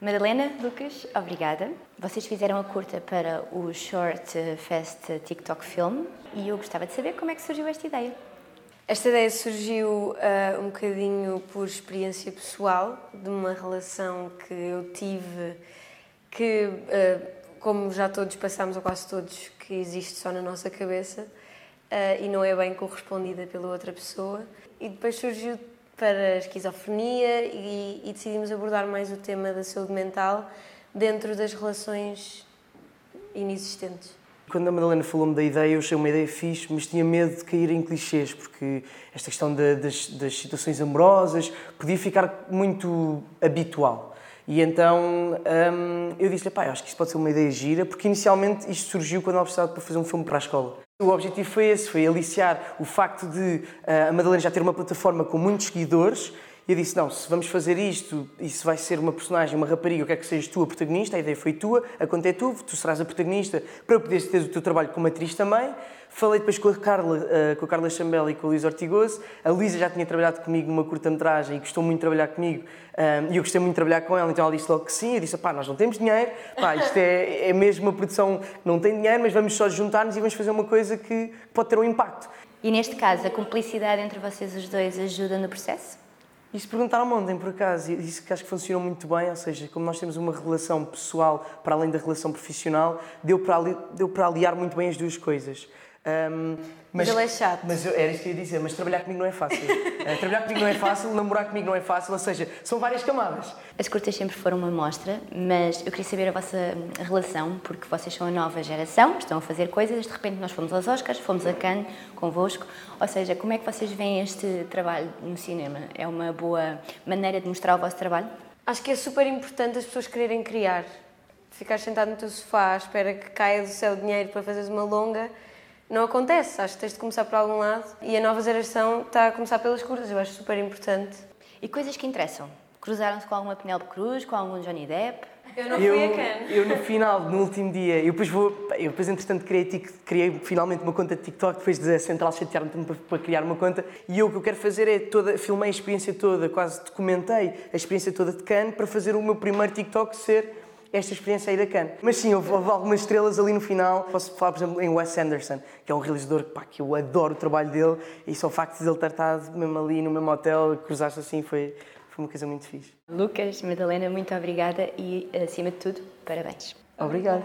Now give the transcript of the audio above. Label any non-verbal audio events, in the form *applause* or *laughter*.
Madalena, Lucas, obrigada. Vocês fizeram a curta para o Short Fest TikTok Film e eu gostava de saber como é que surgiu esta ideia. Esta ideia surgiu uh, um bocadinho por experiência pessoal, de uma relação que eu tive, que, uh, como já todos passamos, ou quase todos, que existe só na nossa cabeça uh, e não é bem correspondida pela outra pessoa. E depois surgiu para a esquizofrenia e, e decidimos abordar mais o tema da saúde mental dentro das relações inexistentes. Quando a Madalena falou-me da ideia, eu achei uma ideia fixe, mas tinha medo de cair em clichês, porque esta questão de, das, das, situações amorosas podia ficar muito habitual. E então hum, eu disse-lhe, pá, acho que isto pode ser uma ideia gira, porque inicialmente isto surgiu quando ela precisava para fazer um filme para a escola. O objetivo foi esse, foi aliciar o facto de uh, a Madalena já ter uma plataforma com muitos seguidores e eu disse: não, se vamos fazer isto, isso vai ser uma personagem, uma rapariga, eu quero que sejas tu a protagonista, a ideia foi tua, a conta é tu, tu serás a protagonista para poderes ter o teu trabalho como atriz também. Falei depois com a Carla, uh, com a Carla Chambel e com a Luísa Ortigoso. A Luísa já tinha trabalhado comigo numa curta-metragem e gostou muito de trabalhar comigo. Um, eh, e eu gostei muito de trabalhar com ela, então ela disse logo que sim. Eu disse: pá, nós não temos dinheiro, pá, isto é, é mesmo uma produção não tem dinheiro, mas vamos só juntar-nos e vamos fazer uma coisa que pode ter um impacto. E neste caso, a cumplicidade entre vocês os dois ajuda no processo? Isso perguntaram ontem, por acaso, e disse que acho que funcionou muito bem, ou seja, como nós temos uma relação pessoal para além da relação profissional, deu para, ali, deu para aliar muito bem as duas coisas. Um, mas, mas ele é chato. Mas eu, era isso que eu ia dizer, mas trabalhar comigo não é fácil. uh, *laughs* trabalhar comigo não é fácil, namorar comigo não é fácil, ou seja, são várias camadas. As curtas sempre foram uma mostra, mas eu queria saber a vossa relação, porque vocês são a nova geração, estão a fazer coisas, de repente nós fomos aos Oscars, fomos a Cannes convosco, ou seja, como é que vocês veem este trabalho no cinema? É uma boa maneira de mostrar o vosso trabalho? Acho que é super importante as pessoas quererem criar. Ficar sentado no teu sofá à espera que caia do céu dinheiro para fazeres uma longa não acontece. Acho que tens de começar por algum lado e a nova geração está a começar pelas curtas. Eu acho super importante. E coisas que interessam? Cruzaram-se com alguma Penélope Cruz, com algum Johnny Depp? Eu não fui eu, a Cannes. Eu, no final, no último dia, eu depois vou. Eu depois, entretanto, criei, criei finalmente uma conta de TikTok, depois da Central chatear-me para, para, criar uma conta. E eu o que eu quero fazer é toda. Filmei a experiência toda, quase documentei a experiência toda de Cannes para fazer o meu primeiro TikTok ser esta experiência aí da Cannes. Mas sim, houve, houve, algumas estrelas ali no final. Posso falar, por exemplo, em Wes Anderson, que é um realizador pá, que eu adoro o trabalho dele e só o facto de ele estar estado mesmo ali no mesmo hotel, cruzar-se assim, foi, foi uma coisa muito fixe. Lucas, Madalena, muito obrigada e, acima de tudo, parabéns. Obrigado.